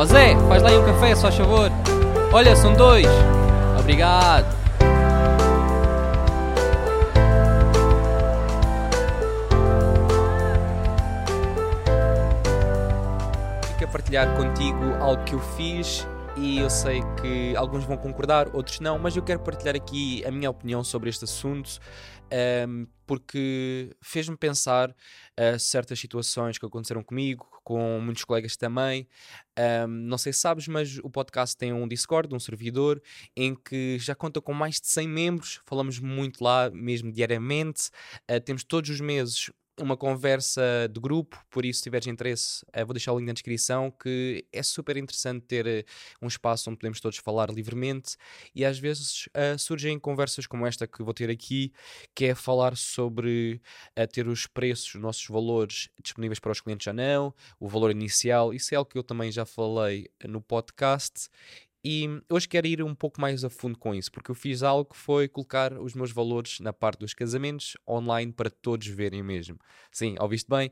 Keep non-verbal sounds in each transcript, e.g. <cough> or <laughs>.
Ó Zé, faz lá aí um café, só favor. Olha, são dois. Obrigado. Quero partilhar contigo algo que eu fiz e eu sei que alguns vão concordar, outros não, mas eu quero partilhar aqui a minha opinião sobre este assunto um, porque fez-me pensar uh, certas situações que aconteceram comigo, com muitos colegas também. Um, não sei se sabes, mas o podcast tem um Discord, um servidor, em que já conta com mais de 100 membros, falamos muito lá mesmo diariamente, uh, temos todos os meses uma conversa de grupo, por isso, se tiveres interesse, uh, vou deixar o link na descrição, que é super interessante ter uh, um espaço onde podemos todos falar livremente e às vezes uh, surgem conversas como esta que vou ter aqui, que é falar sobre ter os preços, os nossos valores disponíveis para os clientes ou não, o valor inicial, isso é algo que eu também já falei no podcast e hoje quero ir um pouco mais a fundo com isso, porque eu fiz algo que foi colocar os meus valores na parte dos casamentos online para todos verem mesmo. Sim, ouviste bem?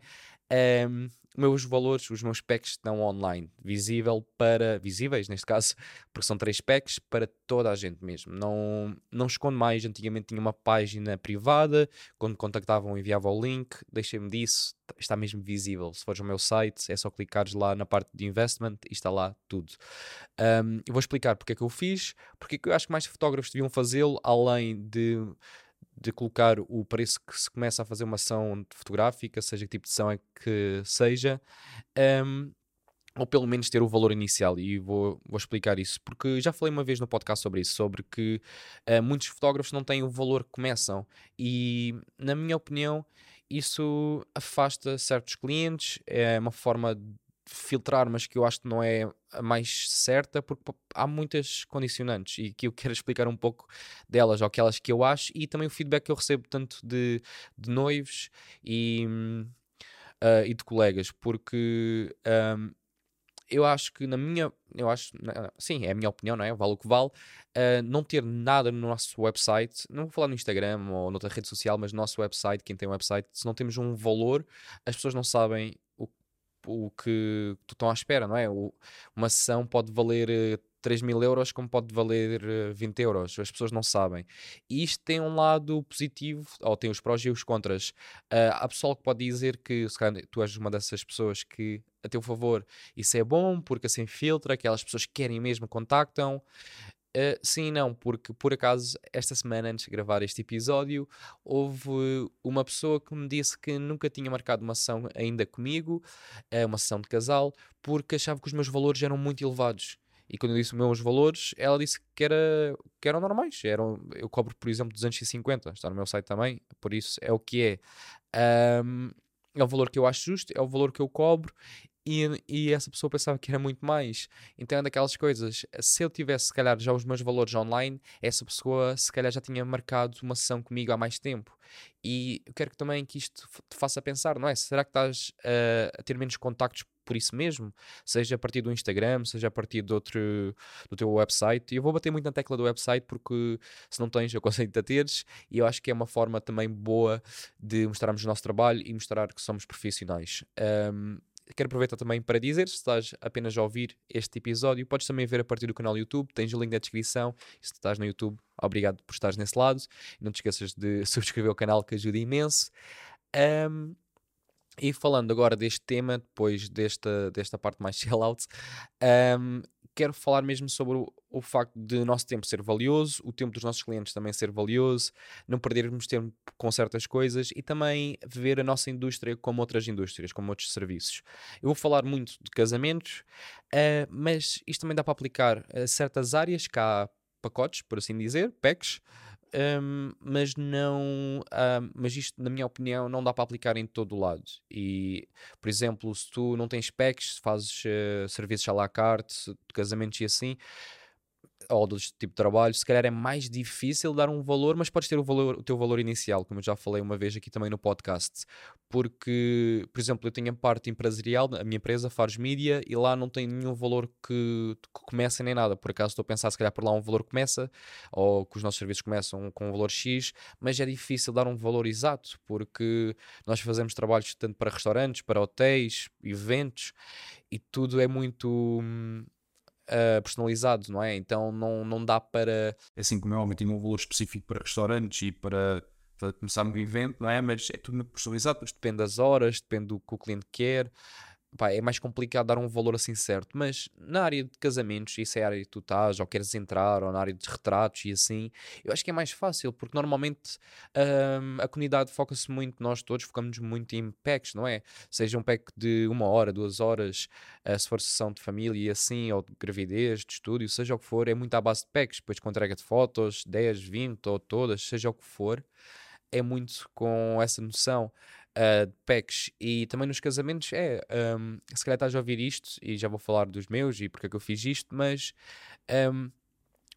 Um, meus valores, os meus packs estão online, visível para visíveis neste caso, <laughs> porque são três packs para toda a gente mesmo. Não, não escondo mais. Antigamente tinha uma página privada, quando contactavam enviava o link, deixei-me disso, está mesmo visível. Se fores ao meu site, é só clicares lá na parte de investment e está lá tudo. Um, eu vou explicar porque é que eu fiz, porque é que eu acho que mais fotógrafos deviam fazê-lo, além de de colocar o preço que se começa a fazer uma ação fotográfica, seja que tipo de ação é que seja, um, ou pelo menos ter o valor inicial. E vou, vou explicar isso, porque já falei uma vez no podcast sobre isso, sobre que uh, muitos fotógrafos não têm o valor que começam, e na minha opinião, isso afasta certos clientes, é uma forma filtrar, mas que eu acho que não é a mais certa, porque há muitas condicionantes e que eu <laughs> quero explicar um pouco delas, ou aquelas que eu acho, e também o feedback que eu recebo tanto de, de noivos e, uh, e de colegas, porque um, eu acho que na minha, eu acho, sim, é a minha opinião, não é? Vale o que vale, uh, não ter nada no nosso website, não vou falar no Instagram ou noutra rede social, mas no nosso website, quem tem um website, se não temos um valor, as pessoas não sabem o que tu estão à espera, não é? O, uma sessão pode valer 3 eh, mil euros como pode valer 20 eh, euros, as pessoas não sabem. E isto tem um lado positivo, ou tem os prós e os contras. Uh, há pessoal que pode dizer que se calhar, tu és uma dessas pessoas que, a teu favor, isso é bom porque assim filtra, aquelas pessoas que querem mesmo contactam. Uh, sim e não, porque por acaso, esta semana, antes de gravar este episódio, houve uma pessoa que me disse que nunca tinha marcado uma sessão ainda comigo, uh, uma sessão de casal, porque achava que os meus valores eram muito elevados. E quando eu disse os meus valores, ela disse que, era, que eram normais. Eram, eu cobro, por exemplo, 250, está no meu site também, por isso é o que é. Um, é o valor que eu acho justo, é o valor que eu cobro e, e, essa pessoa pensava que era muito mais. Então é daquelas coisas. Se eu tivesse, se calhar, já os meus valores online, essa pessoa, se calhar, já tinha marcado uma sessão comigo há mais tempo. E eu quero que também que isto te faça pensar, não é? Será que estás uh, a ter menos contactos por isso mesmo? Seja a partir do Instagram, seja a partir do, outro, do teu website. E eu vou bater muito na tecla do website porque se não tens, eu <laughs> consigo te teres. E eu acho que é uma forma também boa de mostrarmos o nosso trabalho e mostrar que somos profissionais. Um, quero aproveitar também para dizer, se estás apenas a ouvir este episódio, podes também ver a partir do canal YouTube, tens o link na descrição. Se estás no YouTube, obrigado por estares nesse lado. Não te esqueças de <laughs> subscrever o canal, que ajuda imenso. Um, e falando agora deste tema, depois desta, desta parte mais <laughs> sell-out, um, quero falar mesmo sobre o, o, facto de nosso tempo ser valioso, o tempo dos nossos clientes também ser valioso, não perdermos tempo com certas coisas e também ver a nossa indústria como outras indústrias, como outros serviços. Eu vou falar muito de casamentos, uh, mas isto também dá para aplicar a certas áreas, há pacotes, por assim dizer, packs, um, mas não um, mas isto na minha opinião não dá para aplicar em todo o lado. E por exemplo se tu não tens packs fazes uh, serviços à la carte casamentos e assim ou do tipo de trabalho, se calhar é mais difícil dar um valor, mas podes ter o, valor, o teu valor inicial, como eu já falei uma vez aqui também no podcast. Porque, por exemplo, eu tenho a parte empresarial, a minha empresa, Fares Media, e lá não tem nenhum valor que, que começa nem nada. Por acaso estou a pensar, se calhar por lá um valor começa, ou que os nossos serviços começam com um valor X, mas é difícil dar um valor exato, porque nós fazemos trabalhos tanto para restaurantes, para hotéis, eventos, e tudo é muito. Hum, uh, personalizado, não é? Então não, não dá para. É assim como é óbvio, tem um valor específico para restaurantes e para, para começar um evento, não é? Mas é tudo personalizado. Mas depende das horas, depende do que o cliente quer pá, é mais complicado dar um valor assim certo, mas na área de casamentos, isso é a área que tu estás, ou queres entrar, ou na área de retratos e assim, eu acho que é mais fácil, porque normalmente um, a comunidade foca-se muito, nós todos focamos muito em packs, não é? Seja um pack de uma hora, duas horas, uh, se for sessão de família e assim, ou de gravidez, de estúdio, seja o que for, é muito à base de packs, depois com entrega de fotos, 10, 20 ou todas, seja o que for, é muito com essa noção uh, de packs e também nos casamentos é um, se calhar estás a ouvir isto e já vou falar dos meus e porque é que eu fiz isto, mas um,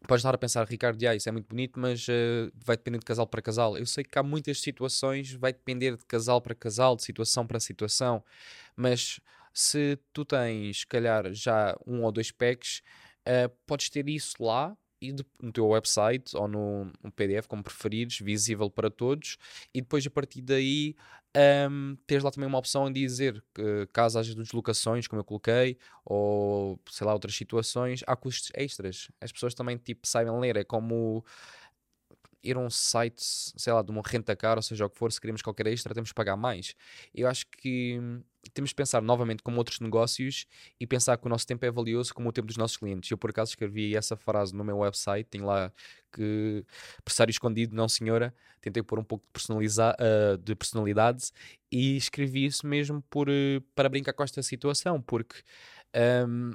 podes estar a pensar, Ricardo, ah, isso é muito bonito, mas uh, vai depender de casal para casal. Eu sei que há muitas situações, vai depender de casal para casal, de situação para situação, mas se tu tens, se calhar, já um ou dois packs, uh, podes ter isso lá e de, no teu website ou no, PDF, como preferires, visível para todos, e depois a partir daí um, tens lá também uma opção em dizer que caso haja deslocações, como eu coloquei, ou sei lá, outras situações, há custos extras. As pessoas também tipo saibam ler, é como ir a um site, sei lá, de uma renta cara, ou seja o que for, se queremos qualquer extra, temos que pagar mais. Eu acho que temos de pensar novamente como outros negócios e pensar que o nosso tempo é valioso como o tempo dos nossos clientes. Eu, por acaso, escrevi essa frase no meu website, tem lá que pressário escondido, não senhora. Tentei pôr um pouco de, personalizar, uh, de personalidade e escrevi isso mesmo por, uh, para brincar com esta situação, porque um,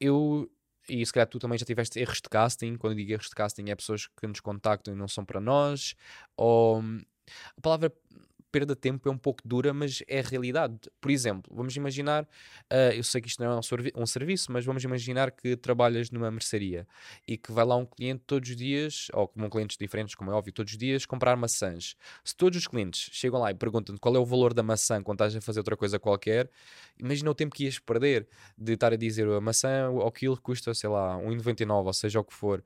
eu e se calhar tu também já tiveste erros de casting. Quando eu digo erros de casting, é pessoas que nos contactam e não são para nós. Ou a palavra perda de tempo é um pouco dura, mas é a realidade. Por exemplo, vamos imaginar, uh, eu sei que isto não é um, um, serviço, mas vamos imaginar que trabalhas numa mercearia e que vai lá um cliente todos os dias, ou com clientes diferentes, como é óbvio, todos os dias, comprar maçãs. Se todos os clientes chegam lá e perguntam qual é o valor da maçã quando estás a fazer outra coisa qualquer, imagina o tempo que ias perder de estar a dizer a maçã ao quilo custa, sei lá, 1,99, ou seja o que for.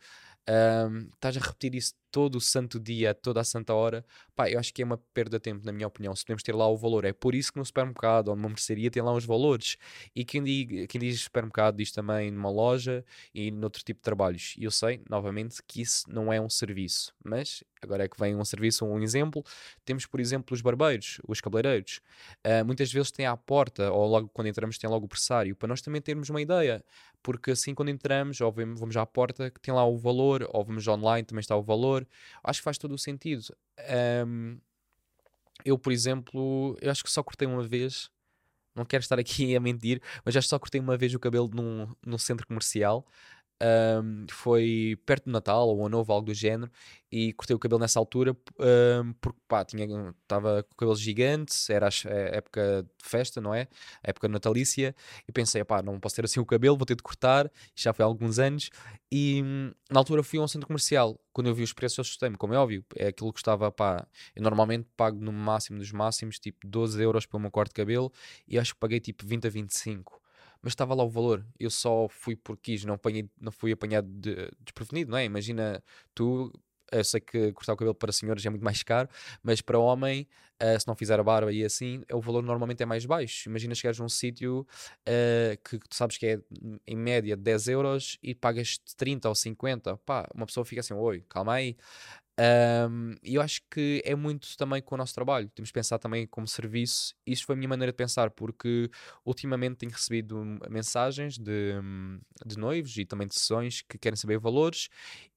Um, estás a repetir isso todo o santo dia, toda a santa hora, pá, eu acho que é uma perda de tempo, na minha opinião. Se podemos ter lá o valor, é por isso que no supermercado ou numa mercearia tem lá os valores. E quem diz, quem diz supermercado diz também numa loja e noutro tipo de trabalhos. E eu sei, novamente, que isso não é um serviço, mas agora é que vem um serviço, um exemplo. Temos, por exemplo, os barbeiros, os cabeleireiros. Uh, muitas vezes têm à porta, ou logo quando entramos, tem logo o pressário, para nós também termos uma ideia. Porque assim, quando entramos, ou vamos à porta, que tem lá o valor, ou vamos online, também está o valor. Acho que faz todo o sentido. Um, eu, por exemplo, eu acho que só cortei uma vez. Não quero estar aqui <laughs> a mentir, mas acho que só cortei uma vez o cabelo num, num centro comercial um, foi perto do Natal ou Ano Novo, algo do género, e cortei o cabelo nessa altura um, porque pá, estava com cabelos gigantes, era a é, época de festa, não é? A época natalícia, e pensei, pá, não posso ter assim o cabelo, vou ter de cortar, já foi há alguns anos, e hum, na altura fui a um centro comercial, quando eu vi os preços eu assustei-me, como é óbvio, é aquilo que estava, pá, eu normalmente pago no máximo dos máximos, tipo 12 euros pelo meu corte de cabelo, e acho que paguei tipo 20 a 25 mas estava lá o valor. Eu só fui porque quis, não, apanhei, não fui apanhado de, desprevenido, não é? Imagina tu. Eu sei que cortar o cabelo para senhoras é muito mais caro, mas para homem, uh, se não fizer a barba e assim, o valor normalmente é mais baixo. Imagina chegares num sítio uh, que tu sabes que é em média 10 euros e pagas 30 ou 50. Pá, uma pessoa fica assim: oi, calma aí. Um, e eu acho que é muito também com o nosso trabalho. Temos de pensar também como serviço. Isto foi a minha maneira de pensar, porque ultimamente tenho recebido mensagens de, de noivos e também de sessões que querem saber valores,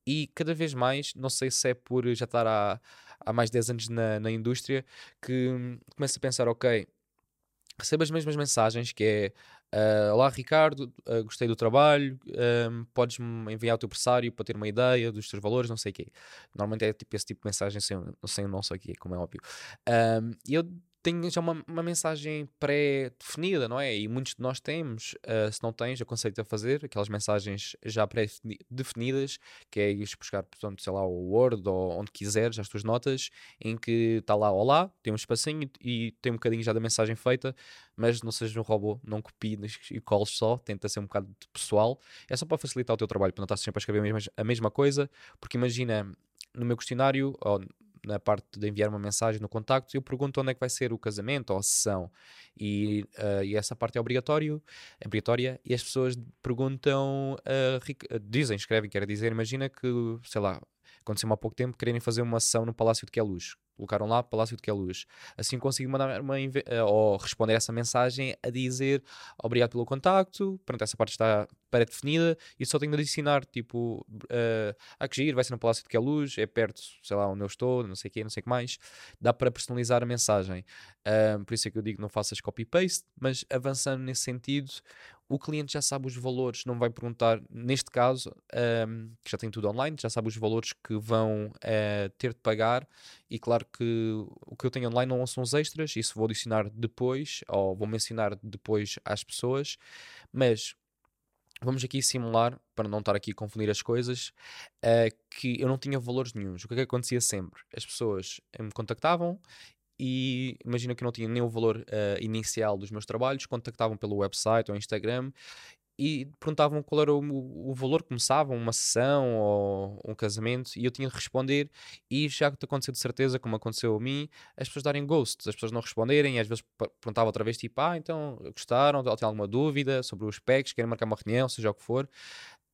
e cada vez mais, não sei se é por já estar há, há mais de 10 anos na, na indústria, que começo a pensar: ok, recebo as mesmas mensagens que é Uh, Olá Ricardo, uh, gostei do trabalho, uh, podes-me enviar o teu pressário para ter uma ideia dos teus valores, não sei o quê. Normalmente é tipo esse tipo de mensagem sem, sem o não sei o como é óbvio. e eu tem já uma, uma mensagem pré-definida, não é? E muitos de nós temos. Uh, se não tens, aconselho-te a fazer aquelas mensagens já pré-definidas, que é ir buscar, portanto, sei lá, o Word ou onde quiseres, as tuas notas, em que está lá, olá, tem um espacinho e tem um bocadinho já da mensagem feita, mas não sejas um robô, não copies e coles só, tenta ser um bocado pessoal. É só para facilitar o teu trabalho, para não estar sempre a escrever a mesma, a mesma coisa, porque imagina, no meu questionário, na parte de enviar uma mensagem no contacto, eu pergunto onde é que vai ser o casamento ou a sessão. E, uh, e essa parte é obrigatório, é obrigatória e as pessoas perguntam, uh, dizem, escrevem, quer dizer, imagina que, sei lá, aconteceu há pouco tempo, quererem fazer uma sessão no Palácio de Queluz. Colocaram lá Palácio de Queluz. Assim consigo mandar uma ou responder essa mensagem a dizer obrigado pelo contacto, pronto, essa parte está pré-definida e só tenho de adicionar, tipo, uh, a que giro, vai ser no Palácio de Queluz, é perto, sei lá, onde eu estou, não sei o quê, não sei o que mais. Dá para personalizar a mensagem. Uh, por isso é que eu digo não faças copy-paste, mas avançando nesse sentido, o cliente já sabe os valores, não vai perguntar, neste caso, um, que já tem tudo online, já sabe os valores que vão uh, ter de pagar e claro que o que eu tenho online não são os extras, isso vou adicionar depois, ou vou mencionar depois às pessoas, mas vamos aqui simular, para não estar aqui a confundir as coisas, uh, que eu não tinha valores nenhums. O que é que acontecia sempre? As pessoas me contactavam e imagina que não tinha nem o valor uh, inicial dos meus trabalhos, contactavam pelo website ou Instagram e perguntavam qual era o, o, valor, começavam uma sessão ou um casamento e eu tinha de responder e já te aconteceu de certeza, como aconteceu a mim, as pessoas darem ghosts, as pessoas não responderem e às vezes perguntavam outra vez tipo, ah, então gostaram, ou têm alguma dúvida sobre os packs, querem marcar uma reunião, seja o que for.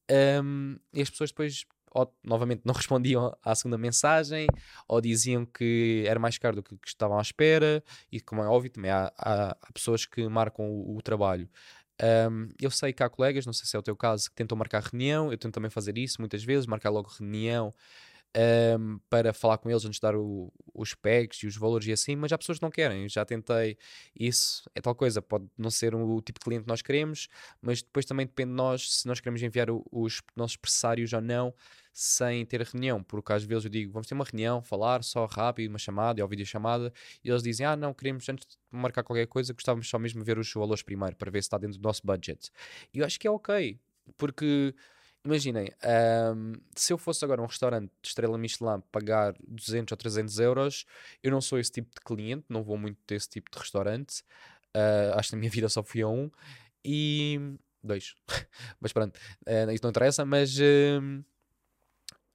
Um, e as pessoas depois ou, novamente não <laughs> respondiam à segunda mensagem, ou diziam que era mais caro do que, que estavam à espera, e como é óbvio, também há, há, há pessoas que marcam o, o trabalho. Um, eu sei que há colegas, não sei se é o teu caso, que tentam marcar reunião, eu tento também fazer isso muitas vezes, marcar logo reunião um, para falar com eles antes de dar o, os pegs e os valores e assim, mas há pessoas que não querem. Já tentei isso, é tal coisa, pode não ser o tipo de cliente que nós queremos, mas depois também depende de nós se nós queremos enviar o, os nossos pressários ou não sem ter reunião, porque às vezes eu digo, vamos ter uma reunião, falar só rápido, uma chamada ou videochamada, e eles dizem, ah não, queremos antes de marcar qualquer coisa, gostávamos só mesmo ver os valores primeiro, para ver se está dentro do nosso budget. E eu acho que é ok, porque Imaginem, um, se eu fosse agora um restaurante de estrela Michelin pagar 200 ou 300 euros, eu não sou esse tipo de cliente, não vou muito desse tipo de restaurante. Uh, acho que na minha vida só fui a um. E. Dois. <laughs> mas pronto, uh, isso não interessa. Mas, uh,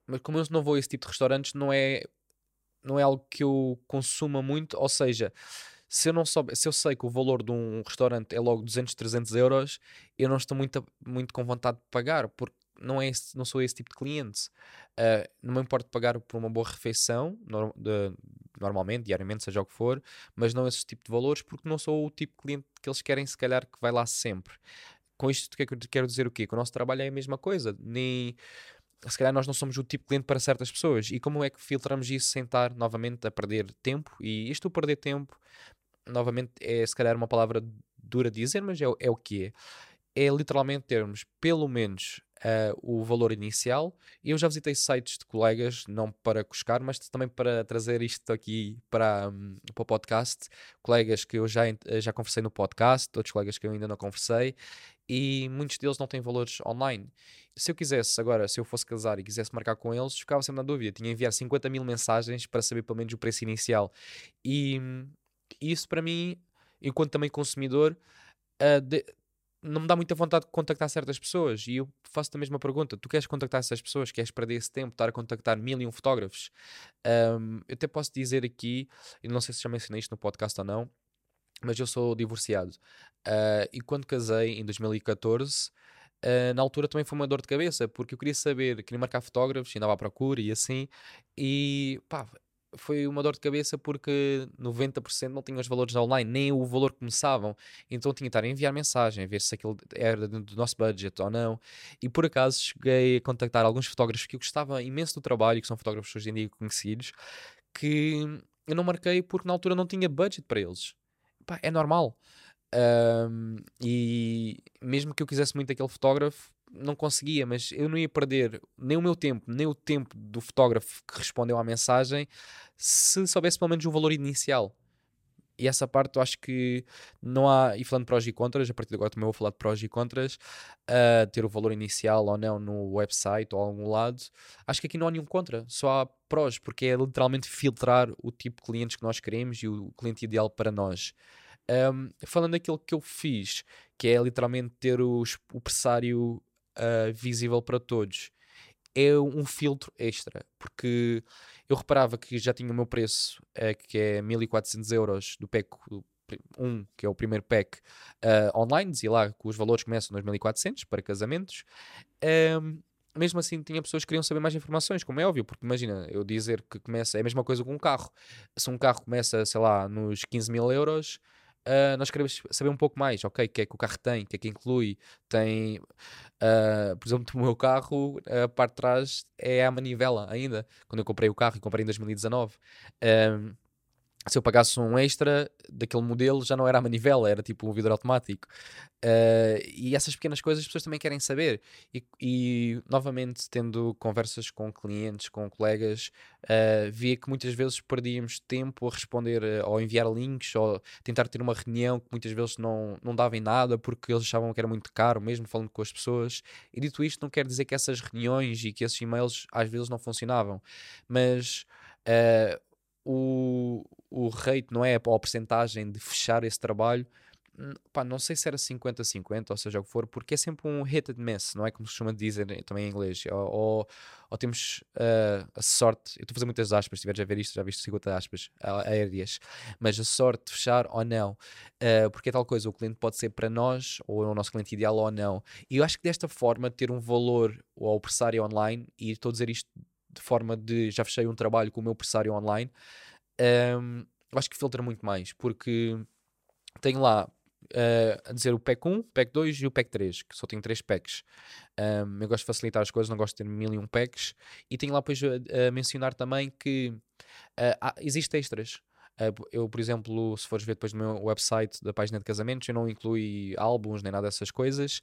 mas como eu não vou a esse tipo de restaurantes, não é, não é algo que eu consuma muito. Ou seja, se eu não soube, se eu sei que o valor de um restaurante é logo 200, 300 euros, eu não estou muito, muito com vontade de pagar, porque não, é esse, não sou esse tipo de cliente. Uh, não me importo pagar por uma boa refeição, de, normalmente, diariamente, seja o que for, mas não esse tipo de valores, porque não sou o tipo de cliente que eles querem, se calhar, que vai lá sempre. Com isto, que quero dizer o quê? Que o nosso trabalho é a mesma coisa. Nem se calhar nós não somos o tipo de cliente para certas pessoas. E como é que filtramos isso sem estar novamente a perder tempo? E isto perder tempo, novamente, é se calhar uma palavra dura de dizer, mas é, é o que é. É literalmente termos pelo menos uh, o valor inicial. Eu já visitei sites de colegas, não para cuscar, mas também para trazer isto aqui para, um, para o podcast. Colegas que eu já, já conversei no podcast, outros colegas que eu ainda não conversei, e muitos deles não têm valores online. Se eu quisesse agora, se eu fosse casar e quisesse marcar com eles, ficava sempre na dúvida. Tinha que enviar 50 mil mensagens para saber pelo menos o preço inicial. E hum, isso para mim, enquanto também consumidor, uh, de, não me dá muita vontade de contactar certas pessoas. E eu faço a mesma pergunta: tu queres contactar essas pessoas? Queres perder esse tempo, estar a contactar mil e um fotógrafos? Um, eu até posso dizer aqui, e não sei se já mencionei isto no podcast ou não, mas eu sou divorciado. Uh, e quando casei em 2014. Uh, na altura também foi uma dor de cabeça, porque eu queria saber, queria marcar fotógrafos, andava à procura e assim, e pá, foi uma dor de cabeça porque 90% não tinham os valores online, nem o valor que começavam. Então tinha que estar a enviar mensagem, a ver se aquilo era do nosso budget ou não. E por acaso cheguei a contactar alguns fotógrafos que eu gostava imenso do trabalho, que são fotógrafos hoje em dia conhecidos, que eu não marquei porque na altura não tinha budget para eles. Pá, é normal. Um, e mesmo que eu quisesse muito aquele fotógrafo, não conseguia, mas eu não ia perder nem o meu tempo, nem o tempo do fotógrafo que respondeu à mensagem se soubesse pelo menos o valor inicial. E essa parte eu acho que não há, e falando de prós e contras, a partir de agora também vou falar de prós e contras, uh, ter o valor inicial ou não no website ou a algum lado, acho que aqui não há nenhum contra, só há prós, porque é literalmente filtrar o tipo de clientes que nós queremos e o cliente ideal para nós. Um, falando daquilo que eu fiz, que é literalmente ter os, o pressário uh, visível para todos é um filtro extra, porque eu reparava que já tinha o meu preço, é, que é 1400 euros do PEC 1, que é o primeiro pack uh, online, dizia lá que os valores começam nos 1400 para casamentos. Mesmo assim, tinha pessoas que queriam saber mais informações, como é óbvio, porque imagina, eu dizer que começa, é a mesma coisa com um carro. Se um carro começa, sei lá, nos 15 mil euros, Uh, nós queremos saber um pouco mais, ok? O que é que o carro tem, o que é que inclui? Tem, uh, por exemplo, <laughs> o meu carro, a parte de trás é a manivela ainda. Quando eu comprei o carro, e comprei em 2019. Um, se eu pagasse um extra daquele modelo já não era a manivela, era tipo um vidro automático. Uh, e essas pequenas coisas as pessoas também querem saber. E, e novamente, tendo conversas com clientes, com colegas, uh, via que muitas vezes perdíamos tempo a responder uh, ou enviar links ou tentar ter uma reunião que muitas vezes não, não dava em nada porque eles achavam que era muito caro, mesmo falando com as pessoas. E dito isto, não quer dizer que essas reuniões e que esses e-mails às vezes não funcionavam, mas. Uh, o, o rate, não é? Ou a porcentagem de fechar esse trabalho, hum, pá, não sei se era 50-50, ou seja o que for, porque é sempre um hit and miss, não é como se chama dizer também em inglês. Ou, ou, ou temos uh, a sorte, eu estou a fazer muitas aspas, se estiveres a ver isto, já viste 50 aspas aéreas, mas a sorte de fechar ou não, uh, porque é tal coisa, o cliente pode ser para nós, ou é o nosso cliente ideal ou não. E eu acho que desta forma, ter um valor ao pressário online, e estou a dizer isto de forma de já fechei um trabalho com o meu pressário online, um, acho que filtra muito mais, porque tenho lá uh, a dizer o pack 1, pack 2 e o pack 3, que só tenho 3 packs. Um, eu gosto de facilitar as coisas, não gosto de ter mil e um packs. E tenho lá depois a, a mencionar também que uh, há, existe extras. Uh, eu, por exemplo, se fores ver depois no meu website da página de casamentos, eu não inclui álbuns nem nada dessas coisas.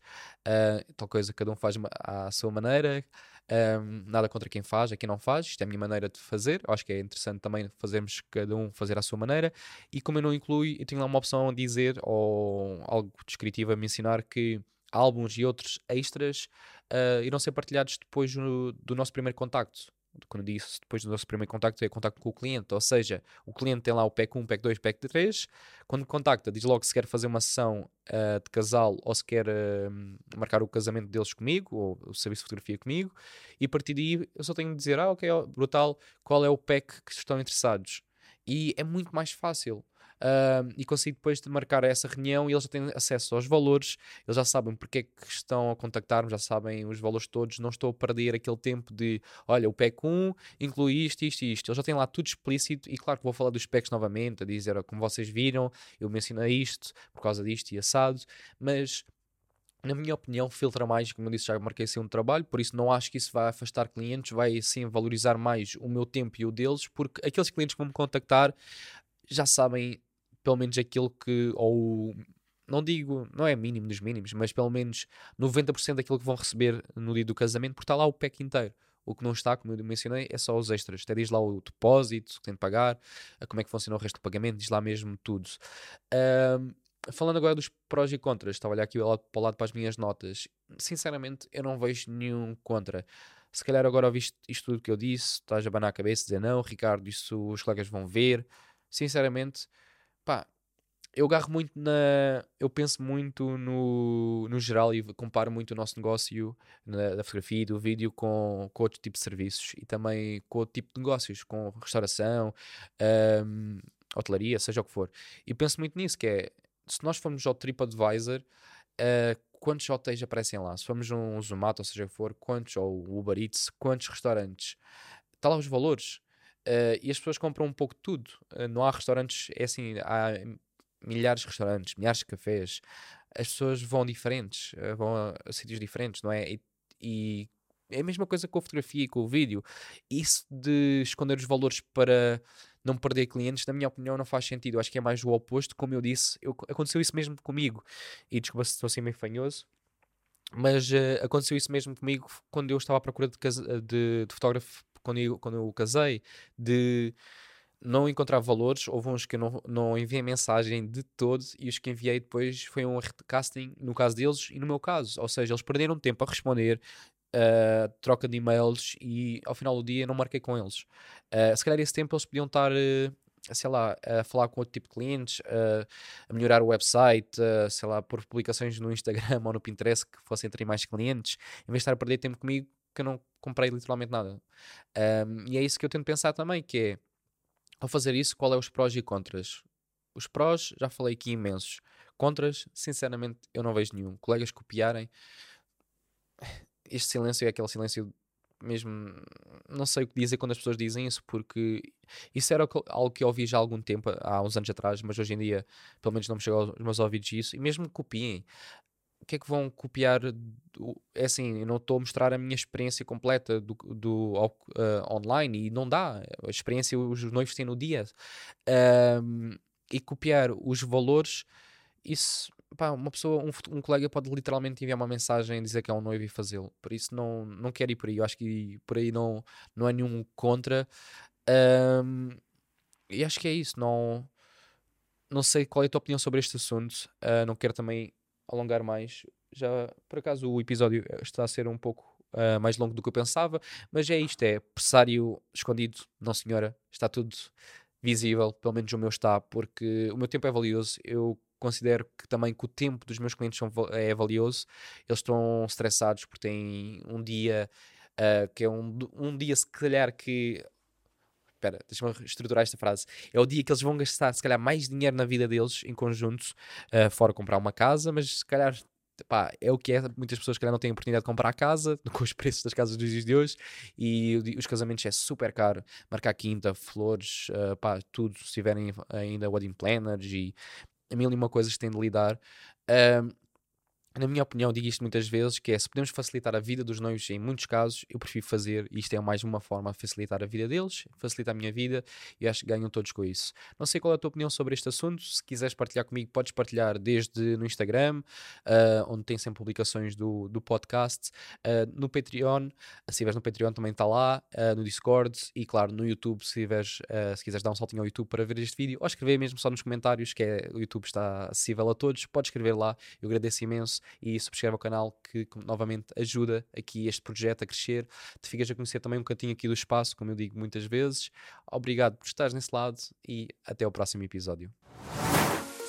Tal coisa, cada um faz à sua maneira. Um, nada contra quem faz, a quem não faz, isto é a minha maneira de fazer. acho que é interessante também fazermos cada um fazer à sua maneira. E como eu não inclui, eu tenho lá uma opção a dizer ou algo descritivo a mencionar que álbuns e outros extras uh, irão ser partilhados depois do, do nosso primeiro contacto quando disse depois do nosso primeiro contacto, é contacto com o cliente. Ou seja, o cliente tem lá o PEC 1, PEC 2, PEC 3. Quando contacta, diz logo se quer fazer uma sessão uh, de casal ou se quer uh, marcar o casamento deles comigo ou o serviço de fotografia comigo. E a partir daí eu só tenho de dizer: Ah, ok, brutal, qual é o PEC que estão interessados? E é muito mais fácil uh, e consigo depois de marcar essa reunião e eles já têm acesso aos valores, eles já sabem porque é que estão a contactar-me, já sabem os valores todos, não estou a perder aquele tempo de olha, o PEC 1 inclui isto, isto e isto. Eles já têm lá tudo explícito e claro que vou falar dos PECs novamente, a dizer como vocês viram, eu mencionei isto por causa disto e assado, mas na minha opinião, filtra mais, como eu disse, já marquei assim um trabalho, por isso não acho que isso vai afastar clientes, vai sim valorizar mais o meu tempo e o deles, porque aqueles clientes que vão me contactar já sabem pelo menos aquilo que, ou não digo, não é mínimo dos mínimos, mas pelo menos 90% daquilo que vão receber no dia do casamento, porque está lá o pack inteiro. O que não está, como eu mencionei, é só os extras. Até diz lá o depósito que tem de pagar, como é que funciona o resto do pagamento, diz lá mesmo tudo. Um, falando agora dos prós e contras, estava a olhar aqui para o lado para as minhas notas. Sinceramente, eu não vejo nenhum contra. Se calhar agora ouviste isto tudo que eu disse, estás a banar a cabeça dizer não, Ricardo, isso os colegas vão ver. Sinceramente, pá, eu agarro muito na. Eu penso muito no, no geral e comparo muito o nosso negócio na, da fotografia e do vídeo com, com outro tipo de serviços e também com outro tipo de negócios, com restauração, um, hotelaria, seja o que for. E penso muito nisso, que é se nós formos ao TripAdvisor, uh, quantos hotéis aparecem lá? Se formos um Zomato, ou seja o que for, quantos, ou Uber Eats, quantos restaurantes? Está lá os valores. Uh, e as pessoas compram um pouco de tudo. Uh, não há restaurantes, é assim, há milhares de restaurantes, milhares de cafés. As pessoas vão diferentes, uh, vão a, a, sítios diferentes, não é? E, e, é a mesma coisa com a fotografia e com o vídeo. Isso de esconder os valores para não perder clientes, na minha opinião, não faz sentido. Eu acho que é mais o oposto. Como eu disse, eu, aconteceu isso mesmo comigo. E desculpa se estou assim meio fanhoso. Mas aconteceu isso mesmo comigo quando eu estava à procura de, de, de fotógrafo quando eu, quando eu casei, de não encontrava valores, houve uns que eu não, não enviei mensagem de todo e os que enviei depois foi um recasting no caso deles e no meu caso. Ou seja, eles perderam tempo a responder, uh, troca de e-mails e ao final do dia não marquei com eles. Uh, se calhar esse tempo eles podiam estar, uh, sei lá, a falar com outro tipo de clientes, a melhorar o website, sei lá, por publicações no Instagram <laughs> ou no Pinterest que fossem ter mais clientes, em vez de estar a perder tempo comigo que eu não comprei literalmente nada. Um, e é isso que eu tento pensar também, que é ao fazer isso, qual é os prós e contras? Os prós, já falei aqui imensos. Contras, sinceramente, eu não vejo nenhum. Colegas copiarem. <sighs> Este silêncio é aquele silêncio mesmo. Não sei o que dizer quando as pessoas dizem isso, porque isso era algo que eu ouvi já há algum tempo, há uns anos atrás, mas hoje em dia, pelo menos, não me chegou aos meus ouvidos isso. E mesmo copiem, que é que vão copiar? Do, é assim, eu não estou a mostrar a minha experiência completa do, do uh, online e não dá. A experiência os noivos têm no dia. Um, e copiar os valores, isso, pá, uma pessoa, um, um, colega pode literalmente enviar uma mensagem dizer que é um noivo e fazê-lo. Por isso não, não quero ir por aí. Eu acho que por aí não, não há nenhum contra. Um, e acho que é isso. Não, não sei qual é a tua opinião sobre este assunto. Uh, não quero também alongar mais. Já, por acaso, o episódio está a ser um pouco uh, mais longo do que eu pensava, mas é isto: é pressário escondido, não senhora, está tudo visível, pelo menos o meu está, porque o meu tempo é valioso. Eu considero que também que o tempo dos meus clientes são, é valioso. Eles estão estressados porque têm um dia uh, que é um, um dia, se calhar, que espera, deixa-me estruturar esta frase. É o dia que eles vão gastar, se calhar, mais dinheiro na vida deles em conjunto, uh, fora comprar uma casa, mas se calhar. Pá, é o que é. Muitas pessoas, calhar, não têm a oportunidade de comprar casa <laughs> com os preços das casas dos dias de hoje e os casamentos é super caro. Marcar quinta, flores, uh, pá, tudo. Se tiverem ainda wedding planners e a mil e uma coisas que têm de lidar. Uh, na minha opinião, digo isto muitas vezes, que é se podemos facilitar a vida dos noivos em muitos casos, eu prefiro fazer, isto é mais uma forma de facilitar a vida deles, facilitar a minha vida e acho que ganham todos com isso. Não sei qual é a tua opinião sobre este assunto, se quiseres partilhar comigo, podes partilhar desde no Instagram, uh, onde tem sempre publicações do, do podcast, uh, no Patreon, se estiveres no Patreon também está lá, uh, no Discord e claro no YouTube, se, tiveres, se quiseres dar um saltinho ao YouTube para ver este vídeo, ou escrever mesmo só nos comentários, que é, o YouTube está acessível a todos, podes escrever lá, eu agradeço imenso e subscreve o canal que novamente ajuda aqui este projeto a crescer. Te ficas a conhecer também um cantinho aqui do espaço, como eu digo muitas vezes. Obrigado por estares nesse lado e até o próximo episódio.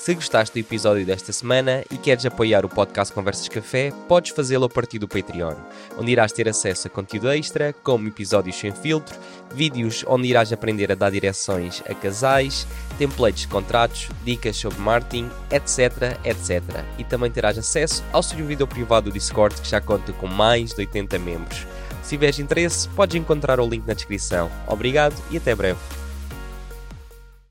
Se gostaste do episódio desta semana e queres apoiar o podcast Conversas Café, podes fazê-lo a partir do Patreon, onde irás ter acesso a conteúdo extra, como episódios sem filtro, vídeos onde irás aprender a dar direções a casais, templates de contratos, dicas sobre marketing, etc, etc. E também terás acesso ao servidor privado do Discord que já conta com mais de 80 membros. Se tiveres interesse, podes encontrar o link na descrição. Obrigado e até breve.